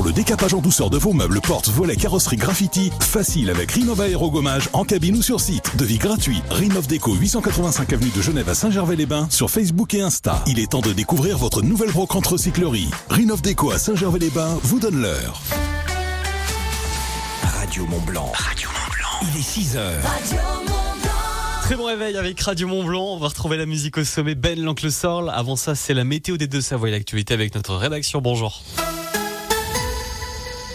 Pour le décapage en douceur de vos meubles, portes, volets, carrosserie, graffiti, facile avec Rinova Aérogommage en cabine ou sur site. Devis gratuit. Rinov Déco 885 avenue de Genève à Saint-Gervais-les-Bains sur Facebook et Insta. Il est temps de découvrir votre nouvelle brocante recyclerie. Rinov Déco à Saint-Gervais-les-Bains vous donne l'heure. Radio Mont Blanc. Radio Mont Blanc. Il est 6 heures. Très bon réveil avec Radio Mont Blanc. On va retrouver la musique au sommet. Ben l'oncle Sorl. Avant ça, c'est la météo des deux Savoie et l'actualité avec notre rédaction. Bonjour.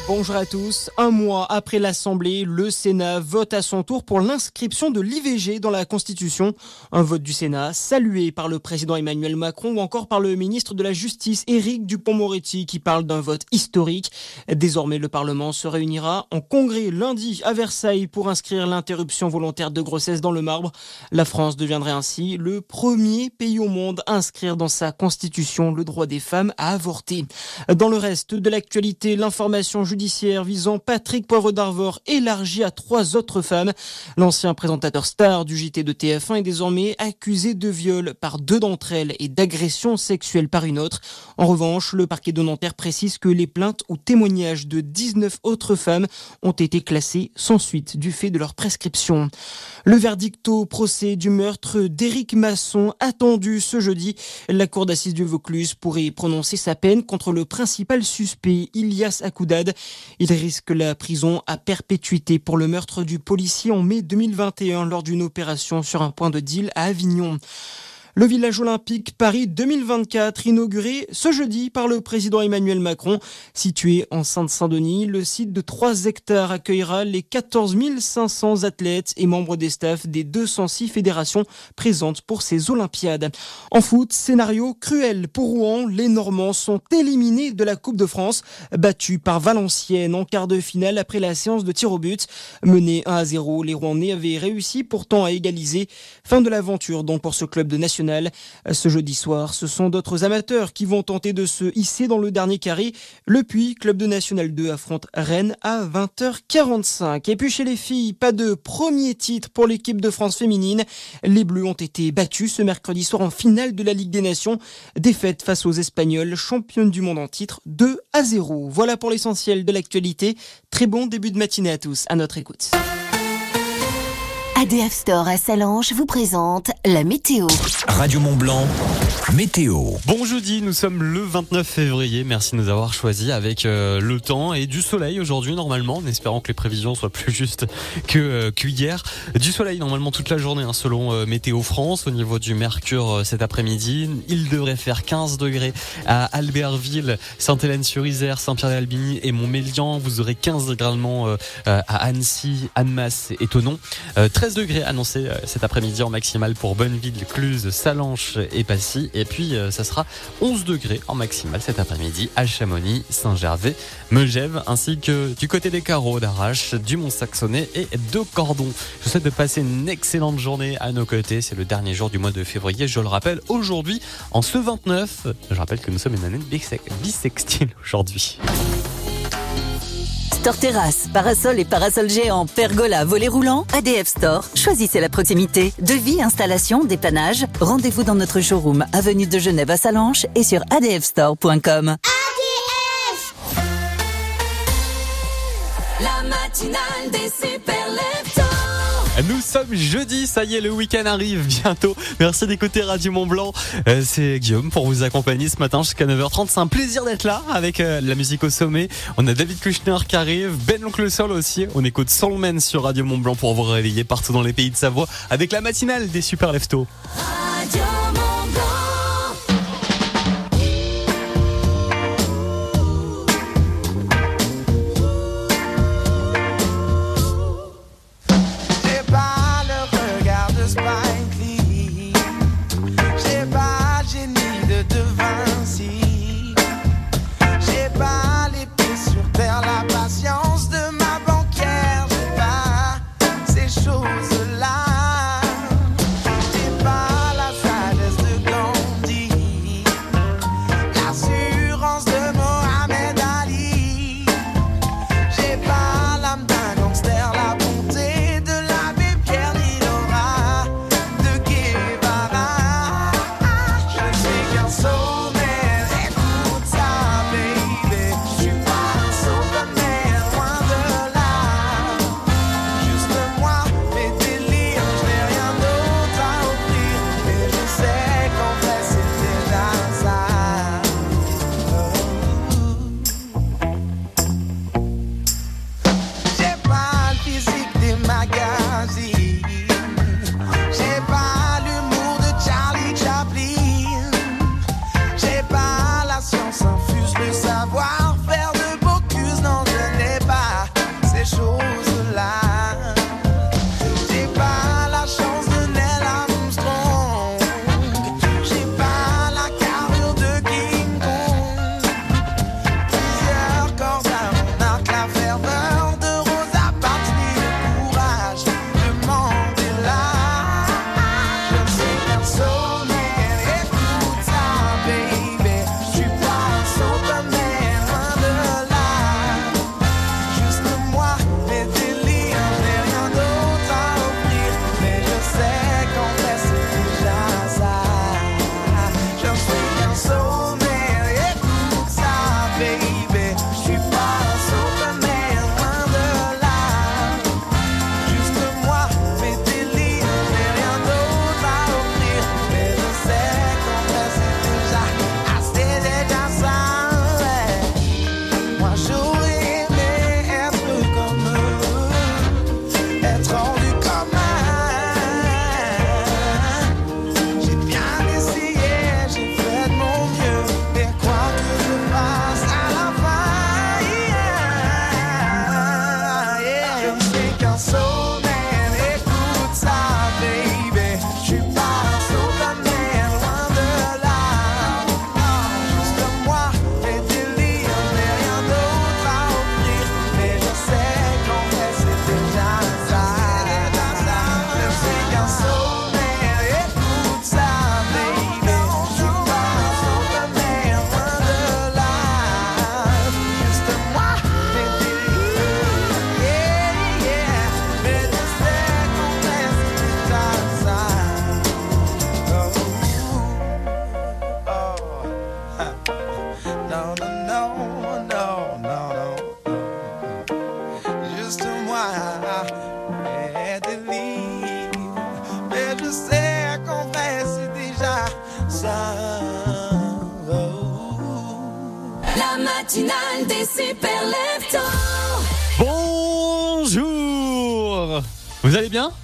Bonjour à tous. Un mois après l'Assemblée, le Sénat vote à son tour pour l'inscription de l'IVG dans la Constitution. Un vote du Sénat salué par le président Emmanuel Macron ou encore par le ministre de la Justice Éric Dupont-Moretti qui parle d'un vote historique. Désormais, le Parlement se réunira en congrès lundi à Versailles pour inscrire l'interruption volontaire de grossesse dans le marbre. La France deviendrait ainsi le premier pays au monde à inscrire dans sa Constitution le droit des femmes à avorter. Dans le reste de l'actualité, l'information judiciaire visant Patrick Poivre d'Arvor élargi à trois autres femmes. L'ancien présentateur star du JT de TF1 est désormais accusé de viol par deux d'entre elles et d'agression sexuelle par une autre. En revanche, le parquet de Nanterre précise que les plaintes ou témoignages de 19 autres femmes ont été classés sans suite du fait de leur prescription. Le verdict au procès du meurtre d'Éric Masson attendu ce jeudi. La cour d'assises du Vaucluse pourrait prononcer sa peine contre le principal suspect, Ilias Akoudad. Il risque la prison à perpétuité pour le meurtre du policier en mai 2021 lors d'une opération sur un point de deal à Avignon. Le village olympique Paris 2024 inauguré ce jeudi par le président Emmanuel Macron. Situé en Sainte-Saint-Denis, le site de 3 hectares accueillera les 14 500 athlètes et membres des staffs des 206 fédérations présentes pour ces Olympiades. En foot, scénario cruel pour Rouen. Les Normands sont éliminés de la Coupe de France, battus par Valenciennes en quart de finale après la séance de tir au but. Menés 1 à 0, les Rouennais avaient réussi pourtant à égaliser. Fin de l'aventure donc pour ce club de national ce jeudi soir, ce sont d'autres amateurs qui vont tenter de se hisser dans le dernier carré. Le Puy, club de National 2, affronte Rennes à 20h45. Et puis chez les filles, pas de premier titre pour l'équipe de France féminine. Les Bleus ont été battus ce mercredi soir en finale de la Ligue des Nations. Défaite face aux Espagnols, championnes du monde en titre, 2 à 0. Voilà pour l'essentiel de l'actualité. Très bon début de matinée à tous. À notre écoute. ADF Store à Salange vous présente la météo. Radio Mont Blanc, météo. Bon jeudi, nous sommes le 29 février. Merci de nous avoir choisis avec euh, le temps et du soleil aujourd'hui normalement, en espérant que les prévisions soient plus justes que euh, qu'hier. Du soleil normalement toute la journée hein, selon euh, Météo France. Au niveau du mercure euh, cet après-midi, il devrait faire 15 degrés à Albertville, Sainte-Hélène-sur-Isère, Saint-Pierre-et-Albigny et Montmélian. Vous aurez 15 également euh, à Annecy, Annemasse et Tonon. 13 degrés annoncés cet après-midi en maximal pour Bonneville, Cluse, Salanches et Passy. Et puis ça sera 11 degrés en maximal cet après-midi à Chamonix, Saint-Gervais, Megève, ainsi que du côté des carreaux d'Arrache, du Mont-Saxonnet et de Cordon. Je vous souhaite de passer une excellente journée à nos côtés. C'est le dernier jour du mois de février. Je le rappelle, aujourd'hui, en ce 29, je rappelle que nous sommes une année bisextile aujourd'hui. Store Terrasse, parasol et parasol géant, pergola, volet roulant, ADF Store. Choisissez la proximité. Devis, installation, dépannage. Rendez-vous dans notre showroom, avenue de Genève à Salanches et sur adfstore.com. La matinale des super. Nous sommes jeudi, ça y est, le week-end arrive bientôt. Merci d'écouter Radio Mont Blanc. Euh, c'est Guillaume pour vous accompagner ce matin jusqu'à 9h30. C'est un plaisir d'être là avec euh, la musique au sommet. On a David Kushner qui arrive, Ben l'oncle Sol aussi. On écoute Soulman sur Radio Mont Blanc pour vous réveiller partout dans les pays de Savoie avec la matinale des super leftos.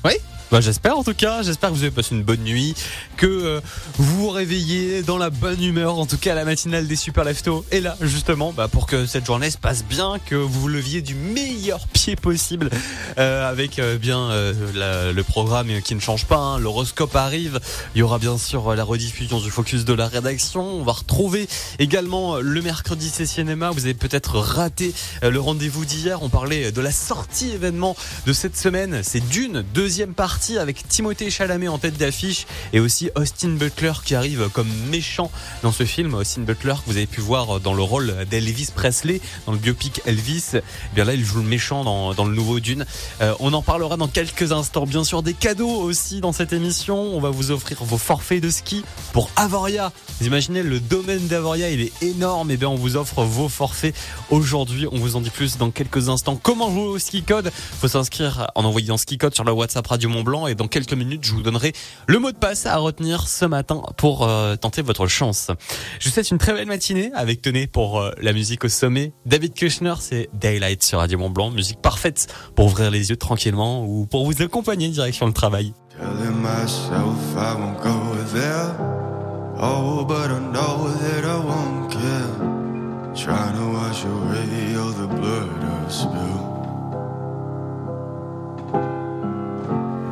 Oui bah, j'espère en tout cas, j'espère que vous avez passé une bonne nuit, que euh, vous vous réveillez dans la bonne humeur, en tout cas la matinale des Super Leftos est là justement bah, pour que cette journée se passe bien, que vous vous leviez du meilleur pied possible euh, avec euh, bien euh, le programme qui ne change pas, hein. l'horoscope arrive, il y aura bien sûr la rediffusion du focus de la rédaction, on va retrouver également euh, le mercredi c'est vous avez peut-être raté euh, le rendez-vous d'hier, on parlait de la sortie événement de cette semaine, c'est Dune, deuxième partie avec Timothée Chalamet en tête d'affiche et aussi Austin Butler qui arrive comme méchant dans ce film. Austin Butler que vous avez pu voir dans le rôle d'Elvis Presley dans le biopic Elvis. Eh bien là, il joue le méchant dans, dans le nouveau Dune. Euh, on en parlera dans quelques instants. Bien sûr, des cadeaux aussi dans cette émission. On va vous offrir vos forfaits de ski pour Avoria. Vous imaginez le domaine d'Avoria, il est énorme. Et bien, on vous offre vos forfaits aujourd'hui. On vous en dit plus dans quelques instants. Comment jouer au ski code? Faut s'inscrire en envoyant ski code sur le WhatsApp Radio Mont Et dans quelques minutes, je vous donnerai le mot de passe à retenir ce matin pour euh, tenter votre chance. Je vous souhaite une très belle matinée avec tenez pour euh, la musique au sommet. David Kushner, c'est Daylight sur Radio Mont Blanc, musique parfaite pour ouvrir les yeux tranquillement ou pour vous accompagner direction le travail. Oh, but I know that I won't care. Trying to away all the blood.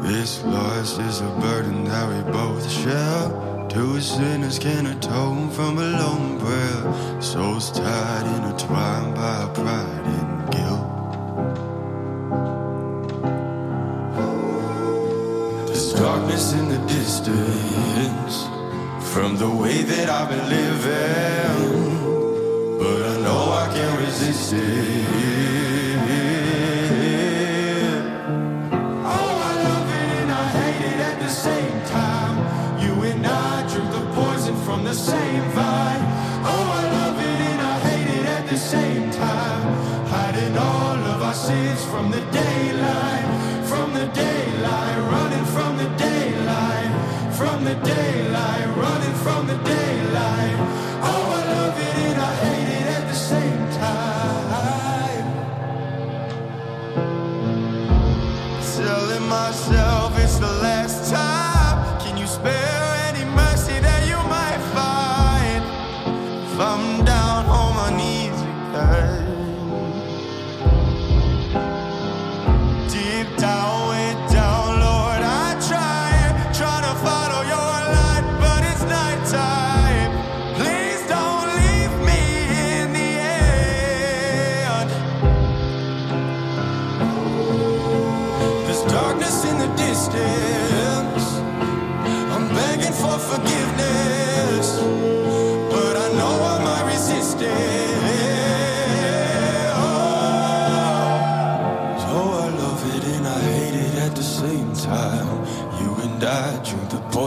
This loss is a burden that we both share. Two sinners can atone from a lone prayer. Souls tied, intertwined by pride and guilt. There's darkness in the distance from the way that I've been living, but I know I can't resist it. From the daylight, from the daylight, running from the daylight, from the daylight,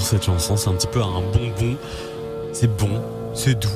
Cette chanson, c'est un petit peu un bonbon. C'est bon, c'est doux.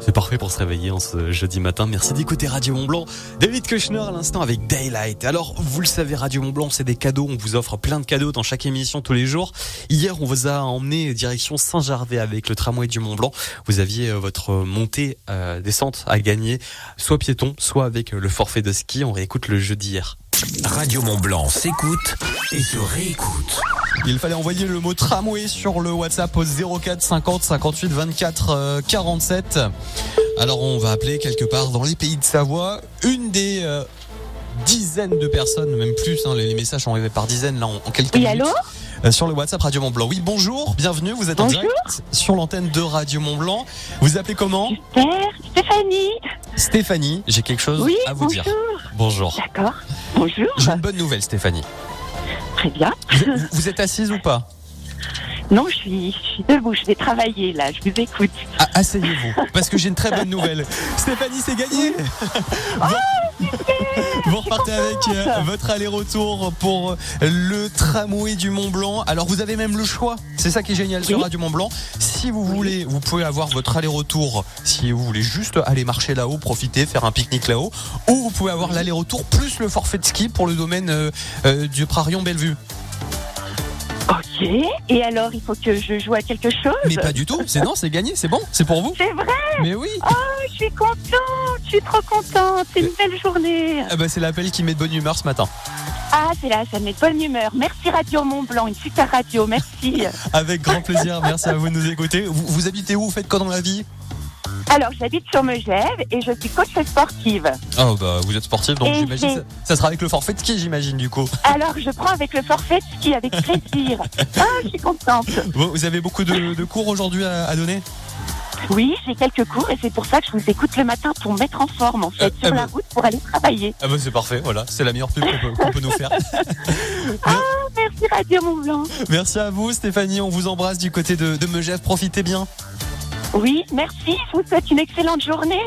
C'est parfait pour se réveiller en ce jeudi matin. Merci d'écouter Radio Mont Blanc. David Kushner à l'instant avec Daylight. Alors, vous le savez, Radio Mont Blanc, c'est des cadeaux. On vous offre plein de cadeaux dans chaque émission tous les jours. Hier, on vous a emmené direction Saint-Gervais avec le tramway du Mont Blanc. Vous aviez euh, votre montée, euh, descente à gagner, soit piéton, soit avec le forfait de ski. On réécoute le jeu d'hier. Radio Mont Blanc s'écoute et se réécoute. Il fallait envoyer le mot tramway sur le WhatsApp au 04 50 58 24 euh, 47. Alors on va appeler quelque part dans les pays de Savoie une des euh, dizaines de personnes, même plus, hein, les, messages sont arrivés par dizaines là en, en quelques Oui, minutes. allô sur le WhatsApp Radio Mont Blanc. Oui, bonjour, bienvenue, vous êtes en Bonjour. direct sur l'antenne de Radio Mont Blanc. Vous appelez comment Super, Stéphanie. Stéphanie, j'ai quelque chose Oui, à vous bonjour. dire. Bonjour. D'accord. Bonjour. J'ai une bonne nouvelle Stéphanie. Très bien. Vous, vous êtes assise ou pas Non, je suis, je suis debout, je vais travailler là, je vous écoute. Ah, Asseyez-vous, parce que j'ai une très bonne nouvelle. Stéphanie, c'est gagné vous, vous repartez avec euh, votre aller-retour pour le tramway du Mont Blanc. Alors vous avez même le choix, c'est ça qui est génial sur Oui. Radio Mont Blanc. Si vous voulez, vous pouvez avoir votre aller-retour, si vous voulez juste aller marcher là-haut, profiter, faire un pique-nique là-haut, ou vous pouvez avoir l'aller-retour plus le forfait de ski pour le domaine euh, euh, du Prarion Bellevue. Ok. Et alors, il faut que je joue à quelque chose Mais pas du tout, c'est non, c'est gagné, c'est bon, c'est pour vous. C'est vrai Mais oui Oh, je suis contente, je suis trop contente, c'est une belle journée. Ah bah, c'est l'appel qui met de bonne humeur ce matin. Ah, c'est là, ça me met de bonne humeur. Merci Radio Mont Blanc, une super radio, merci. Avec grand plaisir, merci à vous de nous écouter. Vous, vous habitez où? Vous faites quoi dans la vie? Alors, j'habite sur Megève et je suis coach sportive. Oh bah vous êtes sportif, donc Et j'imagine ça, ça sera avec le forfait de ski, j'imagine du coup. Alors, je prends avec le forfait de ski avec plaisir. Ah, je suis contente. Vous, vous avez beaucoup de, de cours aujourd'hui à, à donner? Oui, j'ai quelques cours et c'est pour ça que je vous écoute le matin pour me mettre en forme en fait, Euh, sur euh, la bah- route pour aller travailler. Ah bah c'est parfait, voilà, c'est la meilleure pub qu'on peut, qu'on peut nous faire. Ah, merci Radio Mont Blanc. Merci à vous Stéphanie, on vous embrasse du côté de, de Megève, profitez bien. Oui, merci, je vous souhaite une excellente journée.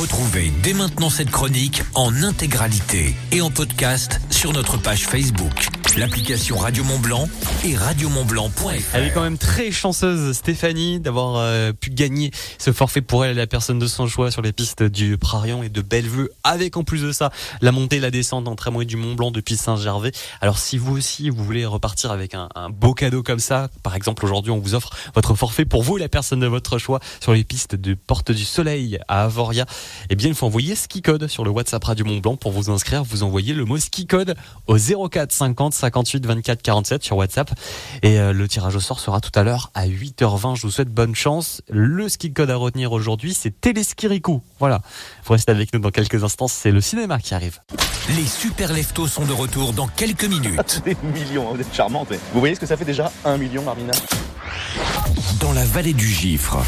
Retrouvez dès maintenant cette chronique en intégralité et en podcast sur notre page Facebook, l'application Radio Mont Blanc et radiomontblanc.fr. Elle est quand même très chanceuse Stéphanie d'avoir euh, pu gagner ce forfait pour elle et la personne de son choix sur les pistes du Prarion et de Bellevue avec en plus de ça la montée et la descente en tramway du Mont Blanc depuis Saint-Gervais. Alors si vous aussi vous voulez repartir avec un, un beau cadeau comme ça, par exemple aujourd'hui on vous offre votre forfait pour vous et la personne de votre choix sur les pistes de Porte du Soleil à Avoria, eh bien il faut envoyer ski code sur le WhatsApp Radio Mont Blanc pour vous inscrire, vous envoyez le mot ski code au 04 50 58 24 47 sur WhatsApp et euh, le tirage au sort sera tout à l'heure à 8h20. Je vous souhaite bonne chance. Le ski code à retenir aujourd'hui, c'est Téléskirikou. Voilà. Vous restez avec nous dans quelques instants, c'est le cinéma qui arrive. Les super leftos sont de retour dans quelques minutes. Des millions, hein, vous êtes charmante. mais Vous voyez ce que ça fait déjà Un million, Marmina Dans la vallée du Gifre,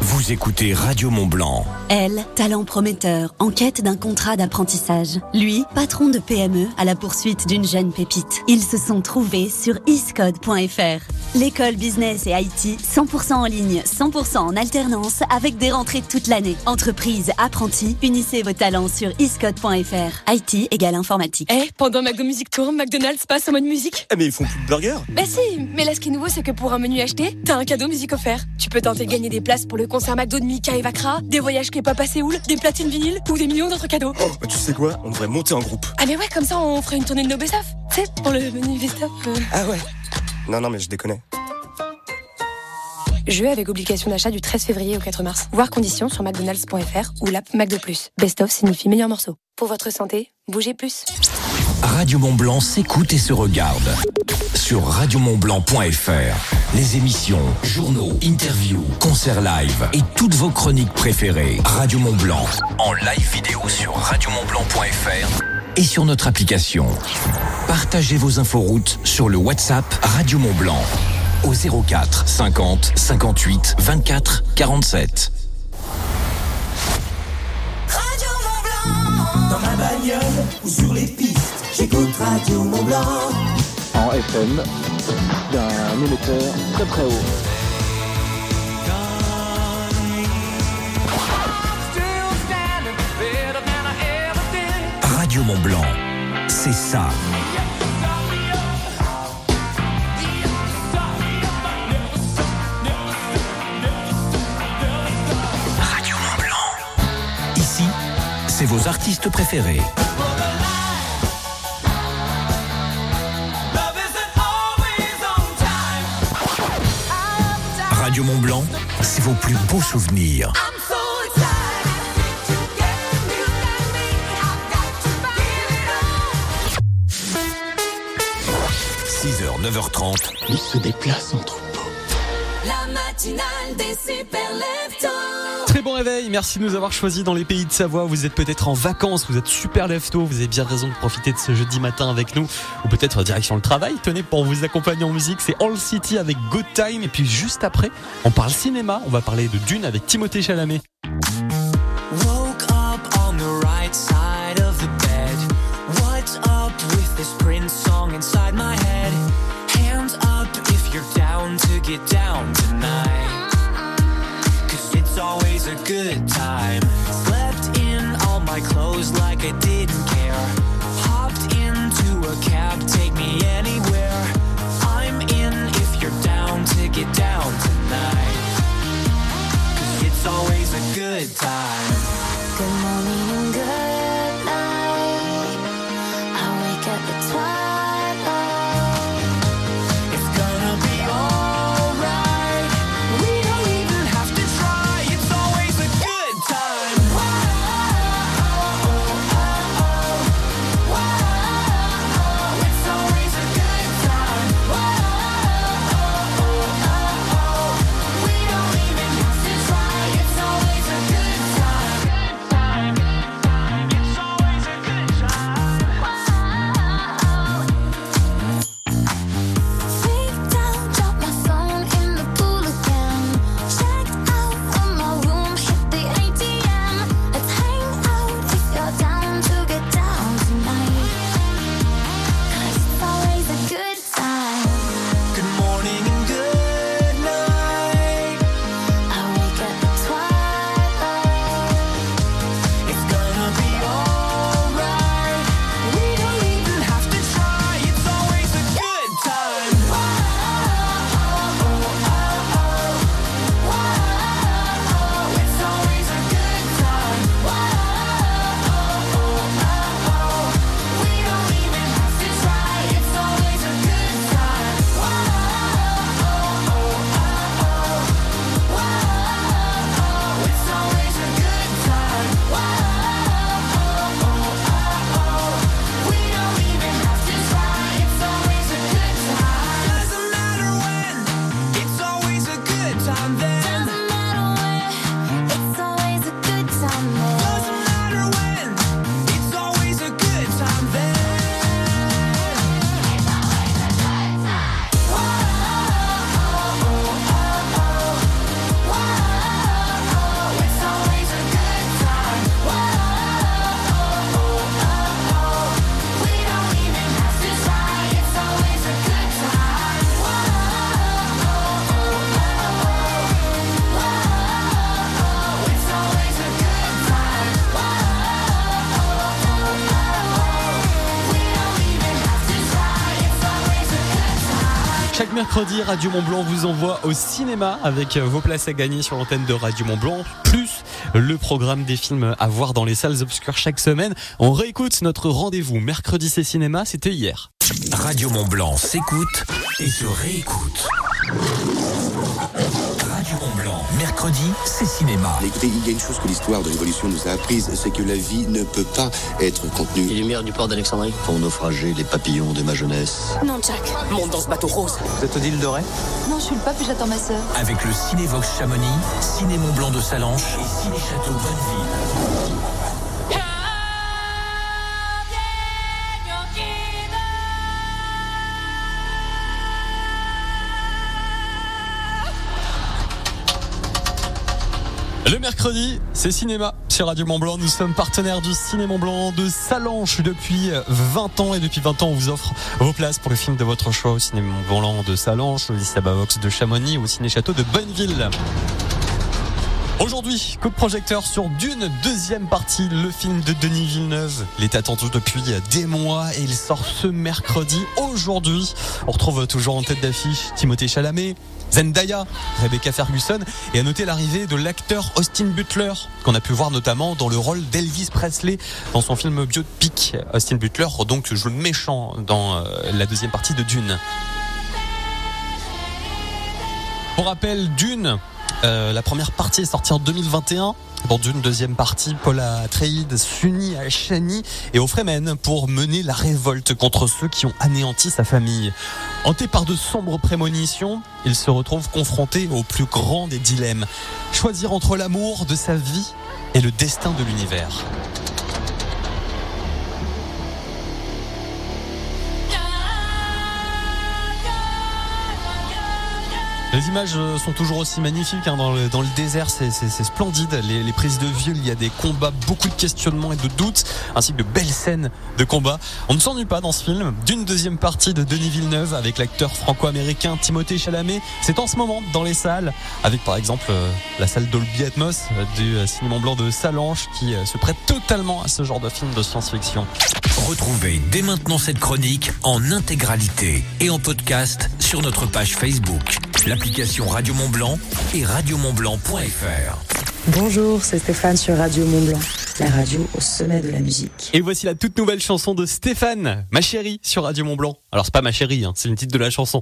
vous écoutez Radio Mont Blanc. Elle, talent prometteur, en quête d'un contrat d'apprentissage. Lui, patron de PME à la poursuite d'une jeune pépite. Ils se sont trouvés sur iscode.fr. L'école business et IT 100% en ligne, 100% en alternance avec des rentrées toute l'année. Entreprise, apprentis, unissez vos talents sur iscode.fr. IT égale informatique. Eh, pendant McDo Music Tour, McDonald's passe en mode musique Eh mais ils font plus de burgers? Bah si, mais là ce qui est nouveau c'est que pour un menu acheté, t'as un cadeau musique offert. Tu peux tenter de gagner des places pour le concert McDo de Mika et Vakra, des voyages K-pop à Séoul, des platines vinyles ou des millions d'autres cadeaux. Oh, bah tu sais quoi? On devrait monter en groupe. Ah mais ouais, comme ça on ferait une tournée de nos best-of. Tu sais, pour le menu best-of. euh. Ah ouais Non, non, mais je déconne. Jeu avec obligation d'achat du 13 février au 4 mars. Voir conditions sur mcdonalds.fr ou l'app McDo+. Best-of signifie meilleur morceau. Pour votre santé, bougez plus. Radio Mont Blanc s'écoute et se regarde. Sur radiomontblanc.fr. Les émissions, journaux, interviews, concerts live et toutes vos chroniques préférées. Radio Mont Blanc. En live vidéo sur radiomontblanc.fr et sur notre application. Partagez vos inforoutes sur le WhatsApp Radio Mont Blanc au 04 50 58 24 47. Dans ma bagnole ou sur les pistes, j'écoute Radio Mont Blanc. FM, d'un émetteur très très haut. Radio Mont Blanc, c'est ça. Radio Mont Blanc. Ici, c'est vos artistes préférés. Radio Mont Blanc, c'est vos plus beaux souvenirs. So 6h, 9h30. Il se déplace en troupeau. La matinale des super bon réveil, merci de nous avoir choisis dans les pays de Savoie. Vous êtes peut-être en vacances, vous êtes super lefto, vous avez bien raison de profiter de ce jeudi matin avec nous. Ou peut-être direction le travail. Tenez, pour vous accompagner en musique, c'est All City avec Good Time. Et puis juste après, on parle cinéma. On va parler de Dune avec Timothée Chalamet. Mercredi, Radio Mont Blanc vous envoie au cinéma avec vos places à gagner sur l'antenne de Radio Mont Blanc, plus le programme des films à voir dans les salles obscures chaque semaine. On réécoute notre rendez-vous mercredi c'est cinéma, c'était hier. Radio Mont Blanc s'écoute et se réécoute. Radio Mont Blanc, mercredi, c'est cinéma. Écoutez, il y a une chose que l'histoire de l'évolution nous a apprise, c'est que la vie ne peut pas être contenue. Les lumières du port d'Alexandrie Pour naufrager les papillons de ma jeunesse. Non, Jack. Monte dans ce bateau rose. Vous êtes Odile Doré Non, je suis le pape et j'attends ma sœur. Avec le Cinévox Chamonix, Ciné Mont Blanc de Salanches et Ciné Château Bonneville. Le mercredi, c'est cinéma sur Radio Mont Blanc. Nous sommes partenaires du Ciné Mont Blanc de Salanches depuis 20 ans et depuis 20 ans on vous offre vos places pour le film de votre choix au Ciné Mont Blanc de Salanches, au Bavox de Chamonix au Ciné Château de Bonneville. Aujourd'hui, coup projecteur sur Dune, deuxième partie, le film de Denis Villeneuve. Il est attendu depuis des mois et il sort ce mercredi. Aujourd'hui, on retrouve toujours en tête d'affiche Timothée Chalamet, Zendaya, Rebecca Ferguson et à noter l'arrivée de l'acteur Austin Butler qu'on a pu voir notamment dans le rôle d'Elvis Presley dans son film biopic. Austin Butler donc joue le méchant dans euh, la deuxième partie de Dune. Pour rappel, Dune, euh, la première partie est sortie en 2021. Pour d'une deuxième partie, Paula Atreides s'unit à Shani et au Fremen pour mener la révolte contre ceux qui ont anéanti sa famille. Hanté par de sombres prémonitions, il se retrouve confronté au plus grand des dilemmes. Choisir entre l'amour de sa vie et le destin de l'univers. Les images euh, sont toujours aussi magnifiques hein, dans, le, désert, c'est splendide. Les, prises de vue, il y a des combats, beaucoup de questionnements et de doutes, ainsi que de belles scènes de combat. On ne s'ennuie pas dans ce film. D'une deuxième partie de Denis Villeneuve avec l'acteur franco-américain Timothée Chalamet. C'est en ce moment dans les salles, avec par exemple euh, la salle Dolby Atmos euh, du cinéma blanc de Salange qui se prête totalement à ce genre de film de science-fiction. Retrouvez dès maintenant cette chronique en intégralité et en podcast sur notre page Facebook, l'application Radio Mont Blanc et radiomontblanc.fr. Bonjour, c'est Stéphane sur Radio Mont Blanc, la radio au sommet de la musique. Et voici la toute nouvelle chanson de Stéphane, Ma chérie, sur Radio Mont Blanc. Alors c'est pas Ma chérie, hein, c'est le titre de la chanson.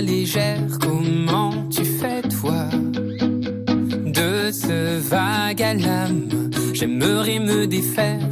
Légère, comment tu fais toi? De ce vague à l'âme, j'aimerais me défaire,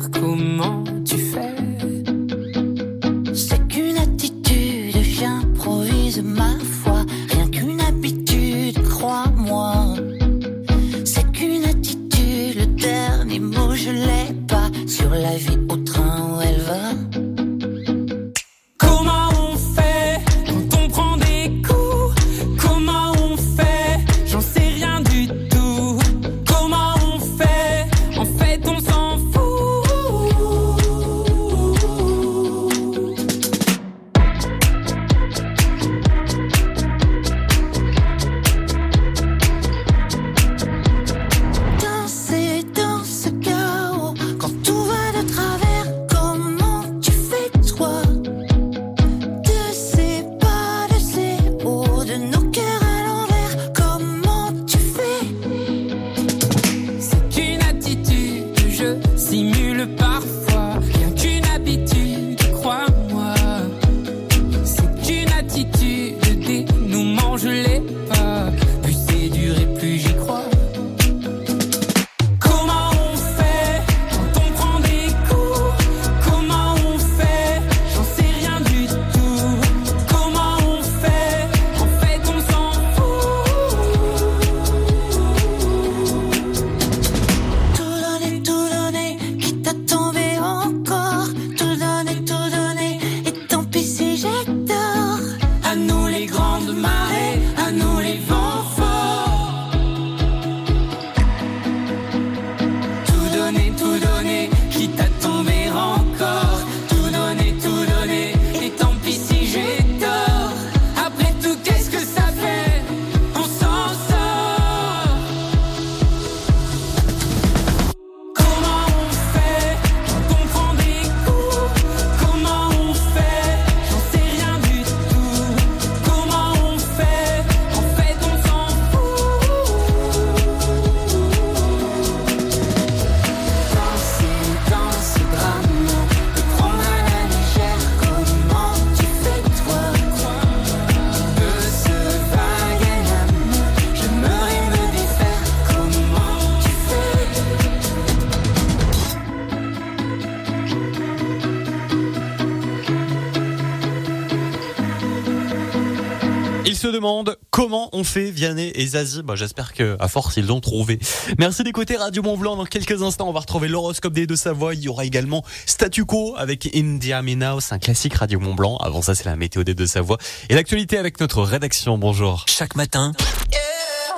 se demandent comment on fait Vianney et Zazie. Bah, j'espère que à force ils l'ont trouvé. Merci d'écouter Radio Mont Blanc. Dans quelques instants, on va retrouver l'horoscope des deux Savoie. Il y aura également Statu Quo avec India. C'est un classique Radio Mont Blanc. Avant ça, c'est la météo des deux Savoie et l'actualité avec notre rédaction. Bonjour. Chaque matin,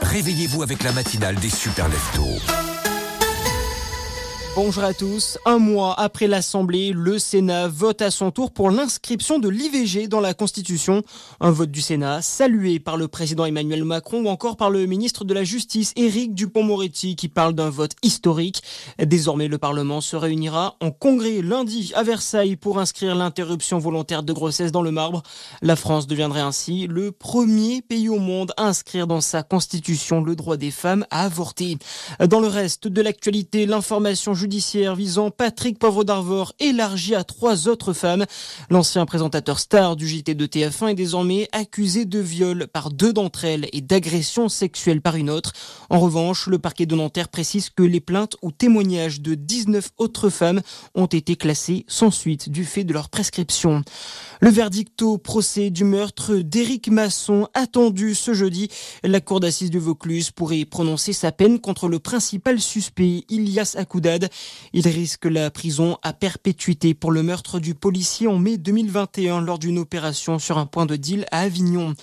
réveillez-vous avec la matinale des super leftos. Bonjour à tous. Un mois après l'Assemblée, le Sénat vote à son tour pour l'inscription de l'IVG dans la Constitution. Un vote du Sénat salué par le président Emmanuel Macron ou encore par le ministre de la Justice Éric Dupont-Moretti qui parle d'un vote historique. Désormais, le Parlement se réunira en congrès lundi à Versailles pour inscrire l'interruption volontaire de grossesse dans le marbre. La France deviendrait ainsi le premier pays au monde à inscrire dans sa Constitution le droit des femmes à avorter. Dans le reste de l'actualité, l'information judiciaire visant Patrick Poivre d'Arvor élargie à trois autres femmes. L'ancien présentateur star du JT de TF1 est désormais accusé de viol par deux d'entre elles et d'agression sexuelle par une autre. En revanche, le parquet de Nanterre précise que les plaintes ou témoignages de 19 autres femmes ont été classés sans suite du fait de leur prescription. Le verdict au procès du meurtre d'Éric Masson attendu ce jeudi. La cour d'assises de Vaucluse pourrait prononcer sa peine contre le principal suspect, Ilias Akoudad. Il risque la prison à perpétuité pour le meurtre du policier en mai 2021 lors d'une opération sur un point de deal à Avignon.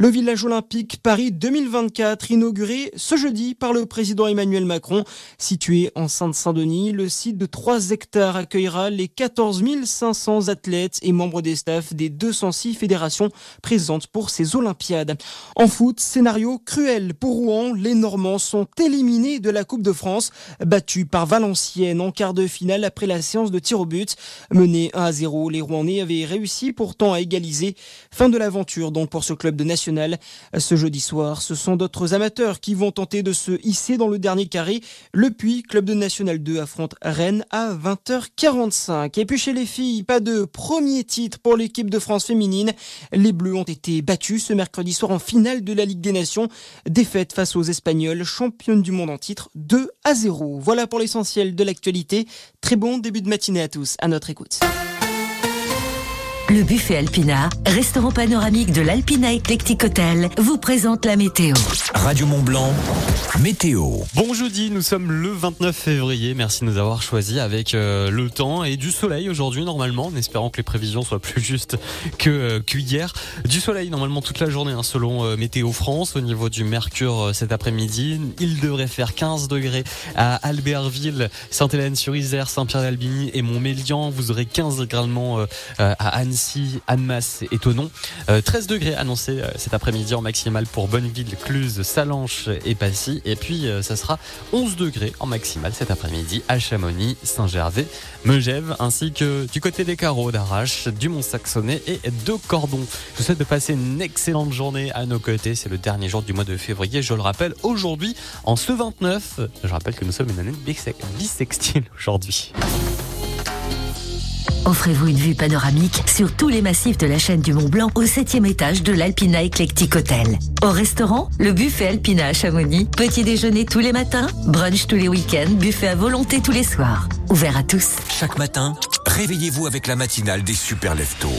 Le village olympique Paris 2024 inauguré ce jeudi par le président Emmanuel Macron. Situé en Sainte-Saint-Denis, le site de 3 hectares accueillera les 14 500 athlètes et membres des staffs des 206 fédérations présentes pour ces Olympiades. En foot, scénario cruel pour Rouen. Les Normands sont éliminés de la Coupe de France, battus par Valenciennes en quart de finale après la séance de tir au but. Menés 1 à 0, les Rouennais avaient réussi pourtant à égaliser. Fin de l'aventure donc pour ce club de national. Ce jeudi soir, ce sont d'autres amateurs qui vont tenter de se hisser dans le dernier carré. Le Puy, club de National 2, affronte Rennes à 20h45. Et puis chez les filles, pas de premier titre pour l'équipe de France féminine. Les Bleus ont été battus ce mercredi soir en finale de la Ligue des Nations. Défaite face aux Espagnols, championnes du monde en titre, 2 à 0. Voilà pour l'essentiel de l'actualité. Très bon début de matinée à tous. À notre écoute. Le buffet Alpina, restaurant panoramique de l'Alpina Eclectic Hotel, vous présente la météo. Radio Mont Blanc, météo. Bon jeudi, nous sommes le 29 février. Merci de nous avoir choisis avec euh, le temps et du soleil aujourd'hui normalement, en espérant que les prévisions soient plus justes que euh, qu'hier. Du soleil normalement toute la journée hein, selon euh, Météo France. Au niveau du mercure euh, cet après-midi, il devrait faire 15 degrés à Albertville, Sainte-Hélène-sur-Isère, Saint-Pierre-d'Albigny et Montmélian. Vous aurez 15 également à Annecy, Annemasse et Tonon. Euh, 13 degrés annoncés cet après-midi en maximal pour Bonneville, Cluse, Salanches et Passy. Et puis euh, ça sera 11 degrés en maximal cet après-midi à Chamonix, Saint-Gervais, Megève, ainsi que du côté des carreaux d'Arrache, du Mont-Saxonnet et de Cordon. Je vous souhaite de passer une excellente journée à nos côtés. C'est le dernier jour du mois de février. Je le rappelle, aujourd'hui, en ce 29, je rappelle que nous sommes une année bissextile aujourd'hui. Offrez-vous une vue panoramique sur tous les massifs de la chaîne du Mont Blanc au 7 étage de l'Alpina Eclectic Hotel. Au restaurant, le buffet Alpina à Chamonix. Petit déjeuner tous les matins, brunch tous les week-ends, buffet à volonté tous les soirs. Ouvert à tous. Chaque matin, réveillez-vous avec la matinale des super leftos.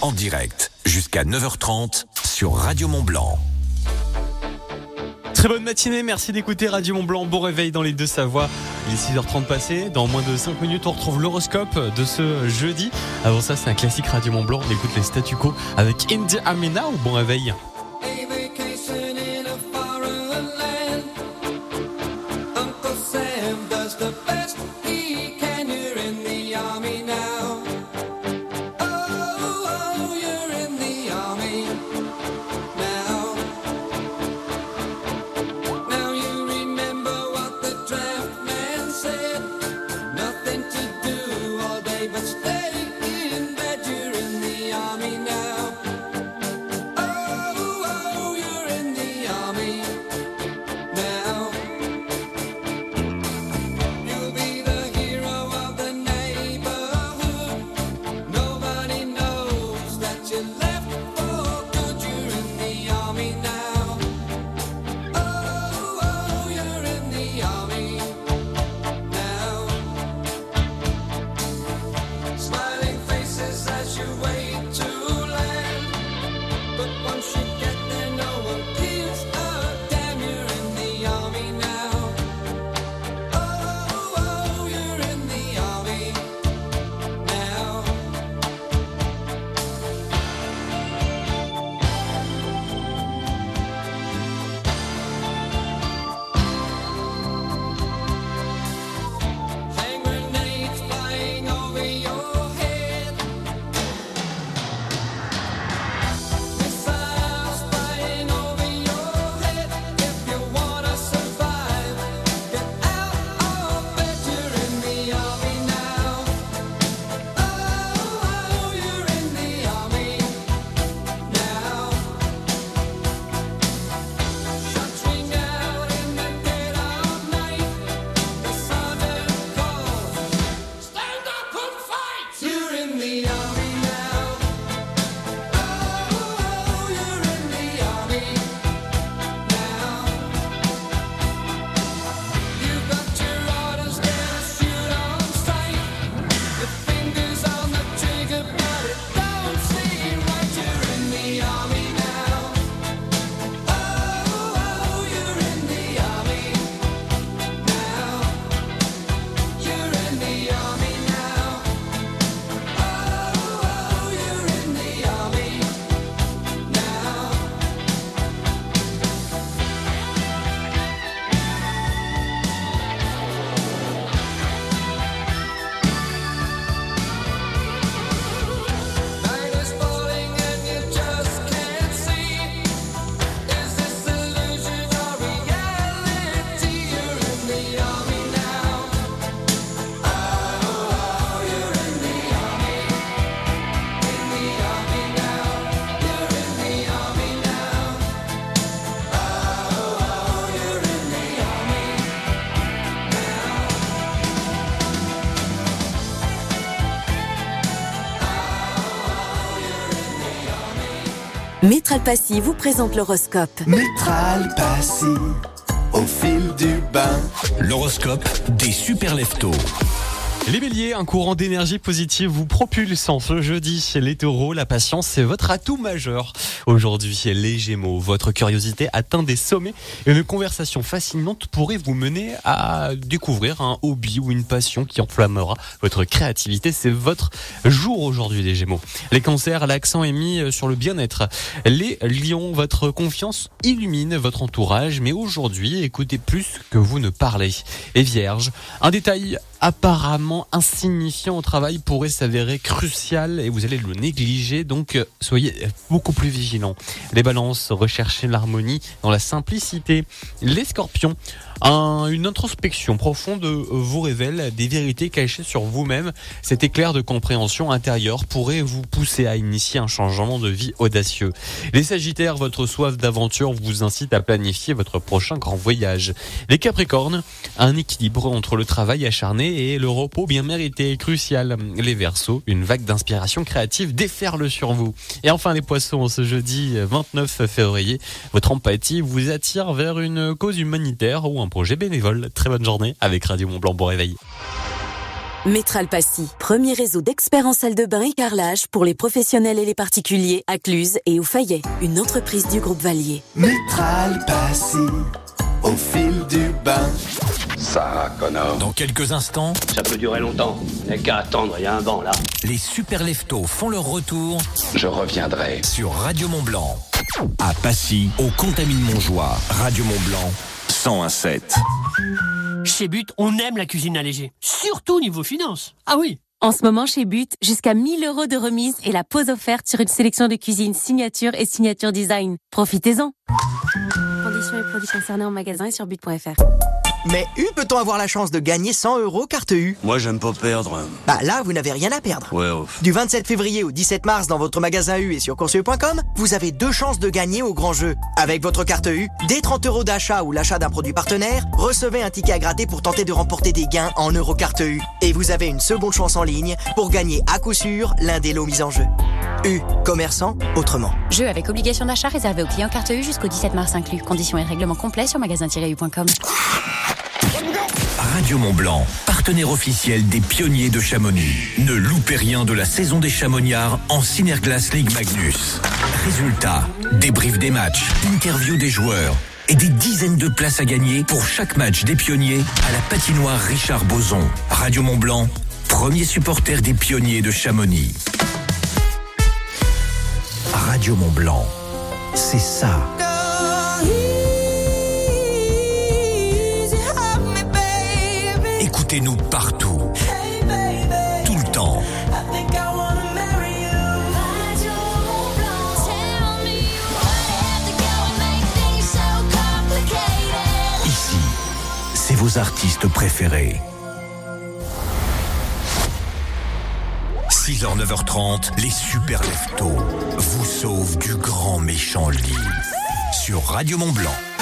En direct, jusqu'à 9h30 sur Radio Mont Blanc. Très bonne matinée, merci d'écouter Radio Mont Blanc. Bon réveil dans les deux Savoies. Il est 6h30 passé. Dans moins de 5 minutes, on retrouve l'horoscope de ce jeudi. Avant ça, c'est un classique Radio Mont Blanc. On écoute les statu quo avec India Amina ou bon réveil. Hey. Métral Passy vous présente l'horoscope. Métral Passy, au fil du bain. L'horoscope des super leftos. Les béliers, un courant d'énergie positive vous propulse en ce jeudi. Les taureaux, la patience, c'est votre atout majeur. Aujourd'hui, les gémeaux, votre curiosité atteint des sommets et une conversation fascinante pourrait vous mener à découvrir un hobby ou une passion qui enflammera votre créativité. C'est votre jour aujourd'hui, les gémeaux. Les cancers, l'accent est mis sur le bien-être. Les lions, votre confiance illumine votre entourage, mais aujourd'hui, écoutez plus que vous ne parlez. Les vierges, un détail apparemment insignifiant au travail pourrait s'avérer crucial et vous allez le négliger, donc euh, soyez beaucoup plus vigilants. Les balances, recherchez l'harmonie dans la simplicité. Les scorpions, un- une introspection profonde vous révèle des vérités cachées sur vous-même. Cet éclair de compréhension intérieure pourrait vous pousser à initier un changement de vie audacieux. Les sagittaires, votre soif d'aventure vous incite à planifier votre prochain grand voyage. Les capricornes, un équilibre entre le travail acharné et le repos bien mérité est crucial. Les versos, une vague d'inspiration créative déferle sur vous. Et enfin les poissons, ce jeudi 29 février, votre empathie vous attire vers une cause humanitaire ou un projet bénévole. Très bonne journée avec Radio Mont Blanc. Bon réveil. Métral Passy, premier réseau d'experts en salle de bain et carrelage pour les professionnels et les particuliers à Cluse et au Fayet, une entreprise du groupe Valier. Métral Passy, au fil du bain. Sarah Connor. Dans quelques instants, Ça peut durer longtemps. N'a qu'à attendre, il y a un banc là. les super leftos font leur retour. Je reviendrai sur Radio Mont Blanc. À Passy, au Contamine Montjoie, Radio Mont Blanc, 1017. Chez But, on aime la cuisine allégée, surtout niveau finance. Ah oui En ce moment, chez But, jusqu'à 1000 euros de remise et la pause offerte sur une sélection de cuisine signature et signature design. Profitez-en. Conditions et produits concernés en magasin et sur but.fr. Mais U peut-on avoir la chance de gagner 100 euros carte U? Moi, j'aime pas perdre. Bah là, vous n'avez rien à perdre. Ouais, ouf. Du 27 février au 17 mars dans votre magasin U et sur courseu.com, vous avez deux chances de gagner au grand jeu. Avec votre carte U, dès 30 euros d'achat ou l'achat d'un produit partenaire, recevez un ticket à gratter pour tenter de remporter des gains en euro carte U. Et vous avez une seconde chance en ligne pour gagner à coup sûr l'un des lots mis en jeu. U, commerçant autrement. Jeu avec obligation d'achat réservé aux clients carte U jusqu'au 17 mars inclus. Conditions et règlements complets sur magasin-u.com. Radio Mont Blanc, partenaire officiel des pionniers de Chamonix. Ne loupez rien de la saison des Chamonniards en Synerglass League Magnus. Résultats, débrief des matchs, interview des joueurs et des dizaines de places à gagner pour chaque match des pionniers à la patinoire Richard Boson. Radio Mont Blanc, premier supporter des pionniers de Chamonix. Radio Mont Blanc, c'est ça. Écoutez-nous partout. Tout le temps. Ici, c'est vos artistes préférés. 6h, 9h30, les super leftos vous sauvent du grand méchant lit. Sur Radio Mont Blanc.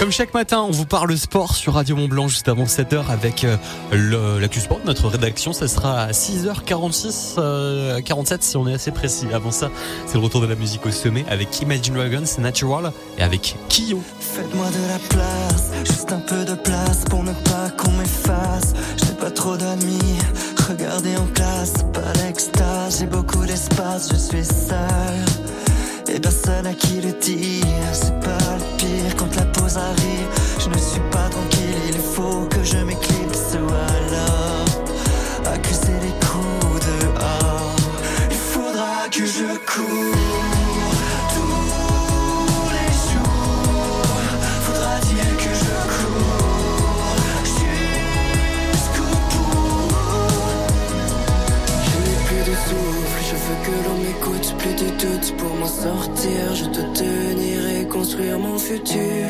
Comme chaque matin, on vous parle sport sur Radio Mont Blanc juste avant 7h avec euh, le- l'actu sport de notre rédaction. Ça sera à 6h46, euh, 47 si on est assez précis. Avant ça, c'est le retour de la musique au sommet avec Imagine Dragons, Natural et avec Kyo. Faites-moi de la place, juste un peu de place pour ne pas qu'on m'efface. J'ai pas trop d'amis, regardez en classe, pas d'extase, j'ai beaucoup d'espace, je suis seul. Et personne à qui le dire, c'est pas quand la pause arrive. Je ne suis pas tranquille, il faut que je m'éclipse ou alors accuser les coups dehors. Il faudra que je cours que l'on m'écoute, plus de doute pour m'en sortir. Je dois tenir et construire mon futur.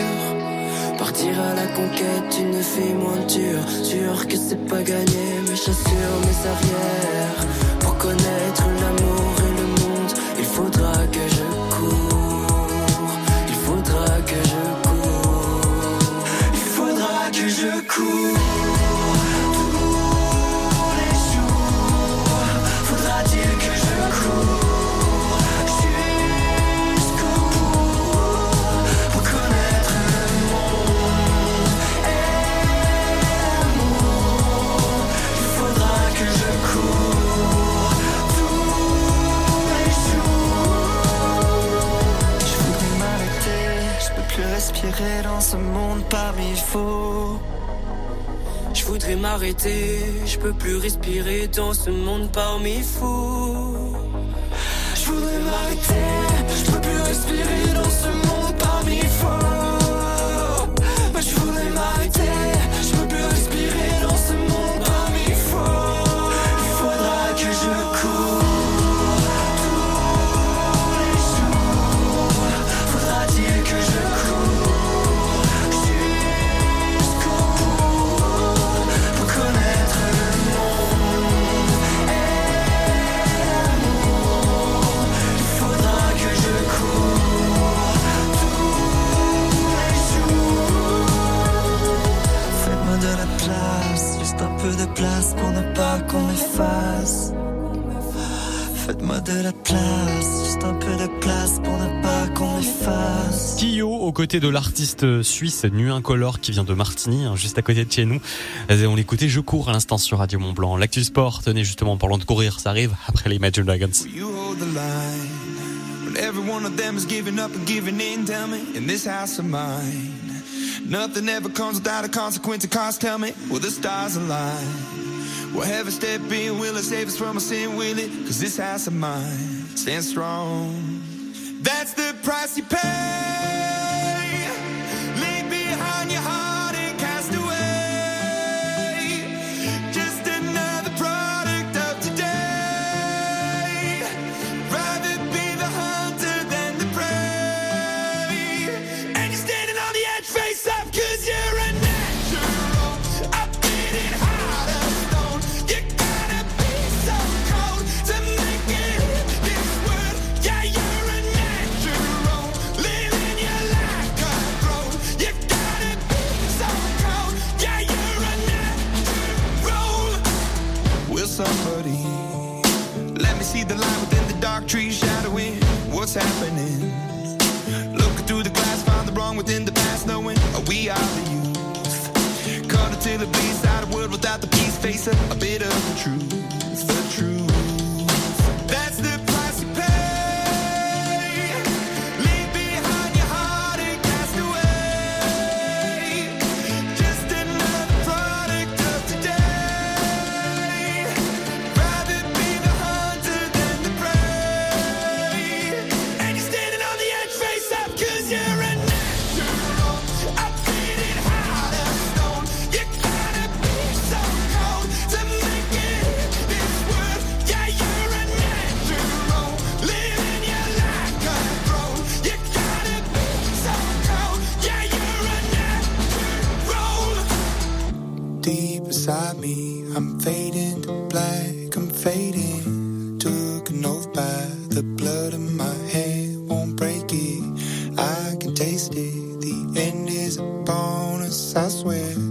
Partir à la conquête d'une fille moins dure. Sûr que c'est pas gagné, mes chassures, mes arrières. Parmi fous. De l'artiste suisse Nu Incolore qui vient de Martigny, hein, juste à côté de chez nous. On l'écoutait Je cours à l'instant sur Radio Mont Blanc. L'actu sport, tenez justement en parlant de courir, ça arrive après les Imagine Dragons. Is giving up and giving in? Me, in this house of mine, nothing ever comes without a consequence. Me, the stars step save us from sin? It? This house of mine stands strong. That's the price you pay. Face a, bit of truth, Took an oath by the blood in my head, won't break it. I can taste it. The end is upon us, I swear.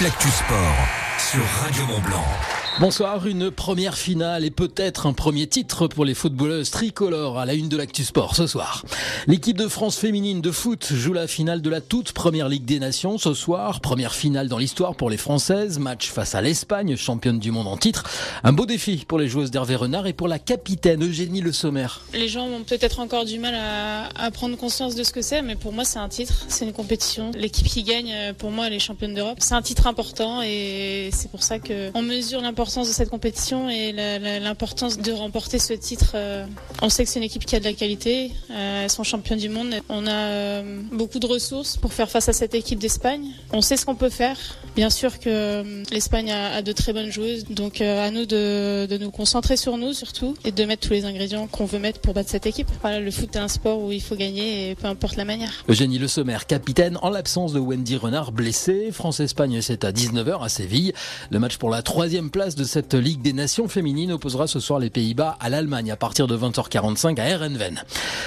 L'actu sport sur Radio Mont Blanc. Bonsoir, une première finale et peut-être un premier titre pour les footballeuses tricolores à la une de l'actu sport ce soir. L'équipe de France féminine de foot joue la finale de la toute première Ligue des Nations ce soir. Première finale dans l'histoire pour les Françaises. Match face à l'Espagne, championne du monde en titre. Un beau défi pour les joueuses d'Hervé Renard et pour la capitaine Eugénie Le Sommer. Les gens ont peut-être encore du mal à, prendre conscience de ce que c'est, mais pour moi c'est un titre, c'est une compétition. L'équipe qui gagne, euh, pour moi, elle est championne d'Europe. C'est un titre important et c'est pour ça que on mesure l'importance de cette compétition et l'importance de remporter ce titre. Euh, On sait que c'est une équipe qui a de la qualité, euh, elles sont championnes du monde. On a euh, beaucoup de ressources pour faire face à cette équipe d'Espagne. On sait ce qu'on peut faire. Bien sûr que euh, l'Espagne a, de très bonnes joueuses, donc euh, à nous de, de nous concentrer sur nous surtout et de mettre tous les ingrédients qu'on veut mettre pour battre cette équipe. Voilà, le foot est un sport où il faut gagner et peu importe la manière. Eugénie Le Sommer, capitaine, en l'absence de Wendy Renard blessée. France-Espagne, c'est à 19h à Séville. Le match pour la troisième place de cette Ligue des Nations féminines opposera ce soir les Pays-Bas à l'Allemagne à partir de 20h45 à Erenven.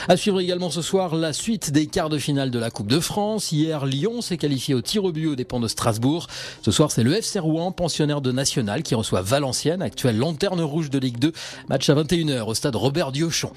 À suivre également ce soir la suite des quarts de finale de la Coupe de France. Hier, Lyon s'est qualifié au tir au but aux dépens de Strasbourg. Ce soir, c'est le FC Rouen, pensionnaire de National, qui reçoit Valenciennes, actuelle lanterne rouge de Ligue 2. Match à 21h au stade Robert Diochon.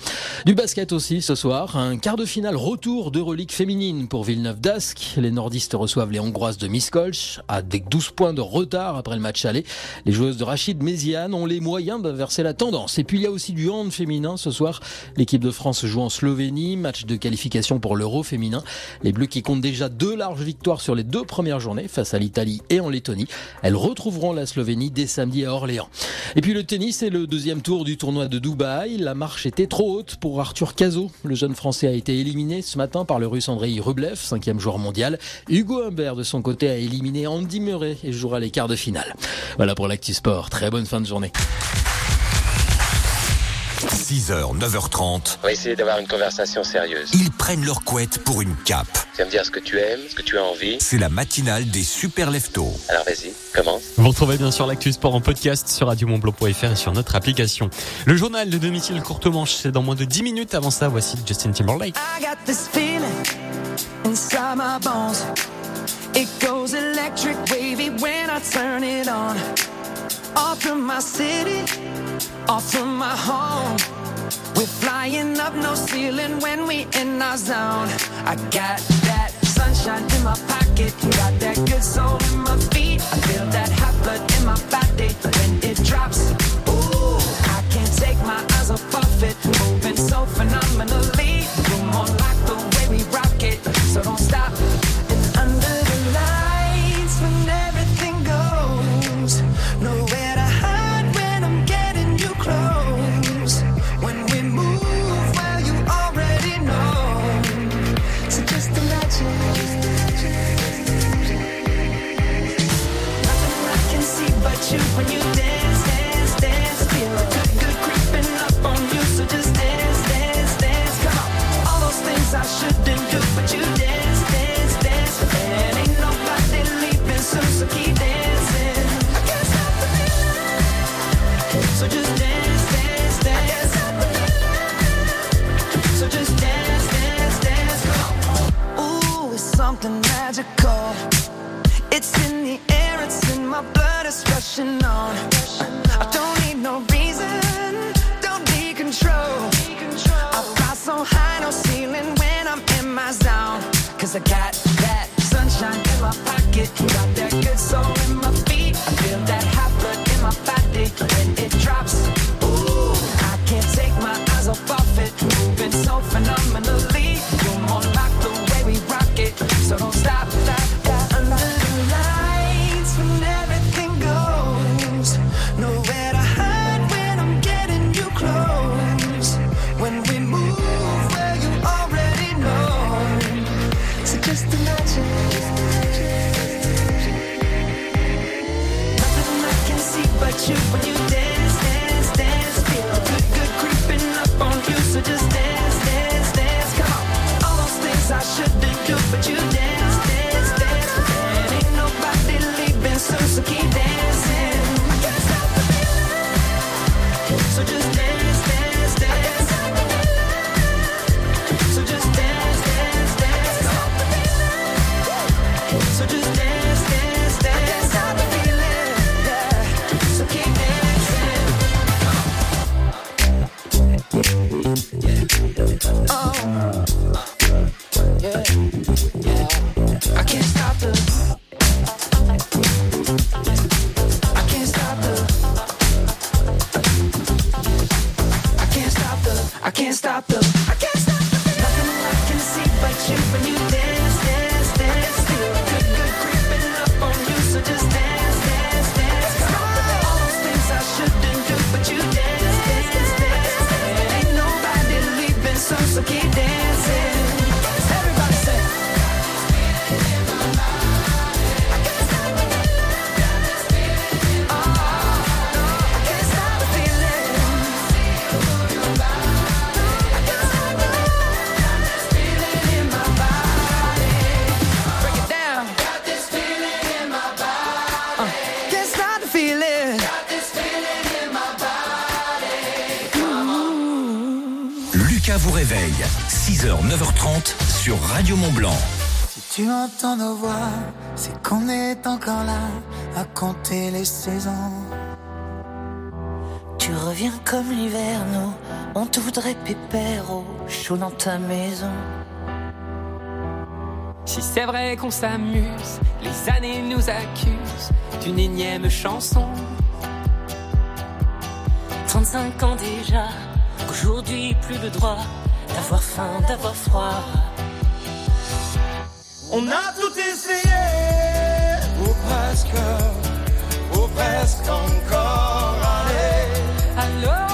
Du basket aussi ce soir, un quart de finale retour d'Euroleague féminine pour Villeneuve d'Ascq. Les nordistes reçoivent les hongroises de Miskolc à des 12 points de retard après le match aller. Les joueuses de Rachid Méziane ont les moyens d'inverser la tendance. Et puis il y a aussi du hand féminin ce soir. L'équipe de France joue en Slovénie, match de qualification pour l'Euro féminin. Les Bleus qui comptent déjà deux larges victoires sur les deux premières journées face à l'Italie et en Lettonie. Elles retrouveront la Slovénie dès samedi à Orléans. Et puis le tennis et le deuxième tour du tournoi de Dubaï. La marche était trop haute pour Arthur Cazot. Le jeune français a été éliminé ce matin par le russe Andrei Rublev, cinquième joueur mondial. Hugo Humbert de son côté a éliminé Andy Murray et jouera les quarts de finale. Voilà pour l'actu sport. Très bonne fin de journée. 6h, 9h30, On va essayer d'avoir une conversation sérieuse. ils prennent leur couette pour une cape. Tu vas me dire ce que tu aimes, ce que tu as envie. C'est la matinale des super leftos. Alors vas-y, commence. Vous retrouvez bien sûr l'actu sport en podcast sur radiomontblanc.fr et sur notre application. Le journal de domicile courte manche, c'est dans moins de 10 minutes. Avant ça, voici Justin Timberlake. I got this feeling inside my bones. It goes electric wavy when I turn it on. Off from my city, off from my home. We're flying up no ceiling when we in our zone. I got that sunshine in my pocket, got that good soul in my feet. I feel that Entends nos voix, c'est qu'on est encore là à compter les saisons. Tu reviens comme l'hiver, nous, on te voudrait pépère au chaud dans ta maison. Si c'est vrai qu'on s'amuse, les années nous accusent d'une énième chanson. 35 ans déjà, aujourd'hui plus le droit d'avoir faim, d'avoir froid. On a tout essayé, ou presque, ou presque encore. Allez, Alors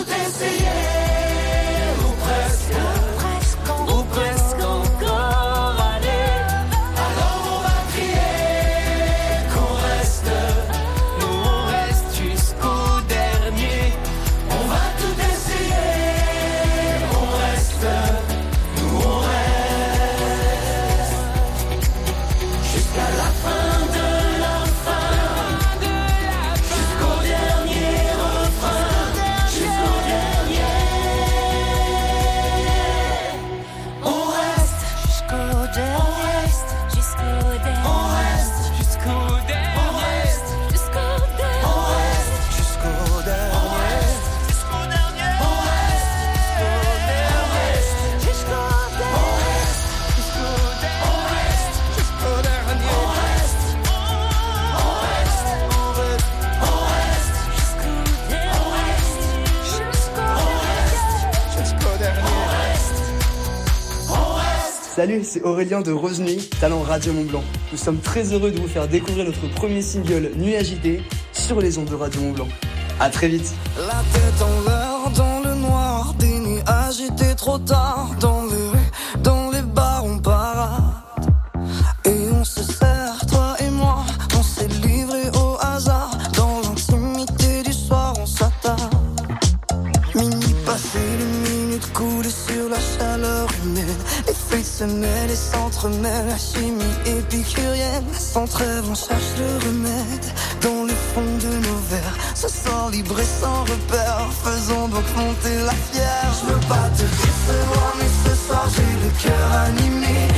On a Salut, c'est Aurélien de Rose Nuit, talent Radio Mont Blanc. Nous sommes très heureux de vous faire découvrir notre premier single Nuit agitée sur les ondes de Radio Mont Blanc. À très vite. La tête en l'air, dans le noir, des nuits agitées trop tard, dans s'entremêlent, la chimie épicurienne. Sans trêve, on cherche le remède dans le fond de nos verres. Ce soir libre et sans repère, faisons donc monter la fière. Je veux pas te décevoir, mais ce soir j'ai le cœur animé.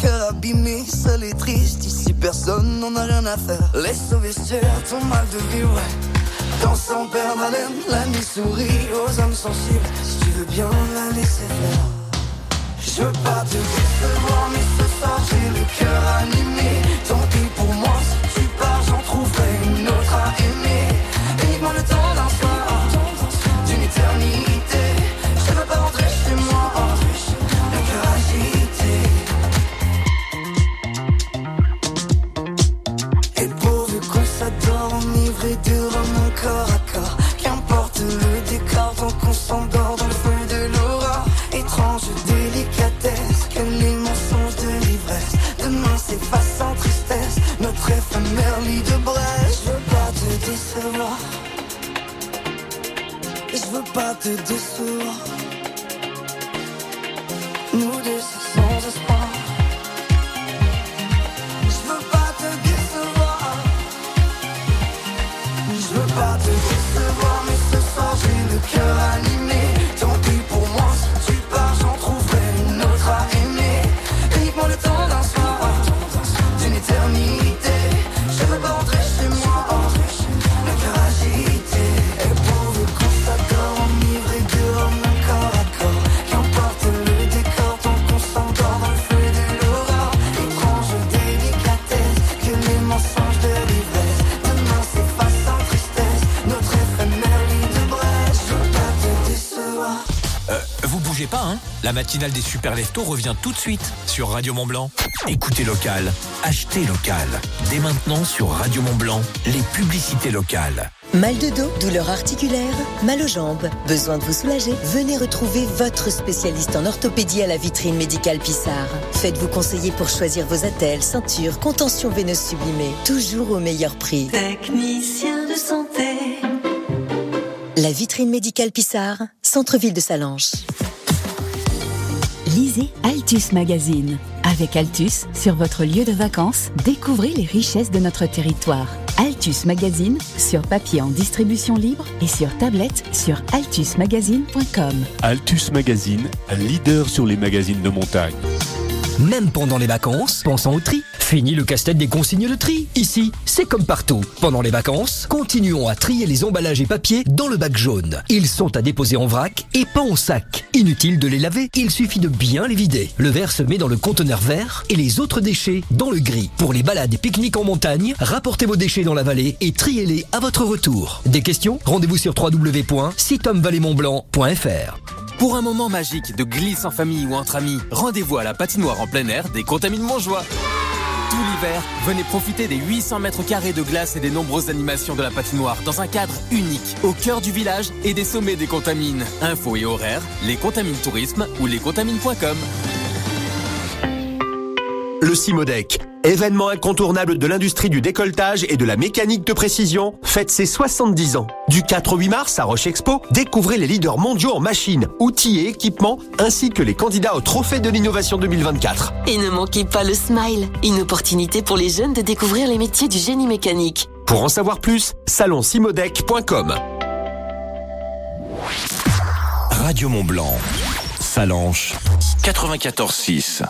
Cœur abîmé, seul et triste, ici personne n'en a rien à faire. Laisse au vestiaire ton mal de vivre, danse en permanent, la nuit sourit aux âmes sensibles, si tu veux bien la laisser faire. Je veux pas te décevoir, mais ce soir j'ai le cœur animé. cool. Matinale des super leftos revient tout de suite sur Radio Mont Blanc. Écoutez local, achetez local. Dès maintenant sur Radio Mont Blanc, les publicités locales. Mal de dos, douleur articulaire, mal aux jambes, besoin de vous soulager Venez retrouver votre spécialiste en orthopédie à la vitrine médicale Pissard. Faites-vous conseiller pour choisir vos attelles, ceintures, contentions veineuses sublimées, toujours au meilleur prix. Technicien de santé. La vitrine médicale Pissard, centre-ville de Salanches. Lisez Altus Magazine. Avec Altus, sur votre lieu de vacances, découvrez les richesses de notre territoire. Altus Magazine, sur papier en distribution libre et sur tablette sur altusmagazine.com. Altus Magazine, leader sur les magazines de montagne. Même pendant les vacances, pensons au tri. Fini le casse-tête des consignes de tri. Ici, c'est comme partout. Pendant les vacances, continuons à trier les emballages et papiers dans le bac jaune. Ils sont à déposer en vrac et pas en sac. Inutile de les laver, il suffit de bien les vider. Le verre se met dans le conteneur vert et les autres déchets dans le gris. Pour les balades et pique-niques en montagne, rapportez vos déchets dans la vallée et triez-les à votre retour. Des questions? Rendez-vous sur www.sitomvalleymontblanc.fr. Pour un moment magique de glisse en famille ou entre amis, rendez-vous à la patinoire en plein air des Contamines Montjoie. Tout l'hiver, venez profiter des 800 mètres carrés de glace et des nombreuses animations de la patinoire dans un cadre unique, au cœur du village et des sommets des Contamines. Infos et horaires, les Contamines Tourisme ou lescontamines.com. Le Simodec, événement incontournable de l'industrie du décolletage et de la mécanique de précision, fête ses 70 ans. Du 4 au 8 mars à Roche Expo, découvrez les leaders mondiaux en machines, outils et équipements, ainsi que les candidats au Trophée de l'innovation 2024. Et ne manquez pas le Smile, une opportunité pour les jeunes de découvrir les métiers du génie mécanique. Pour en savoir plus, salonsimodec.com. Radio Mont Blanc, Salanches, 94.6.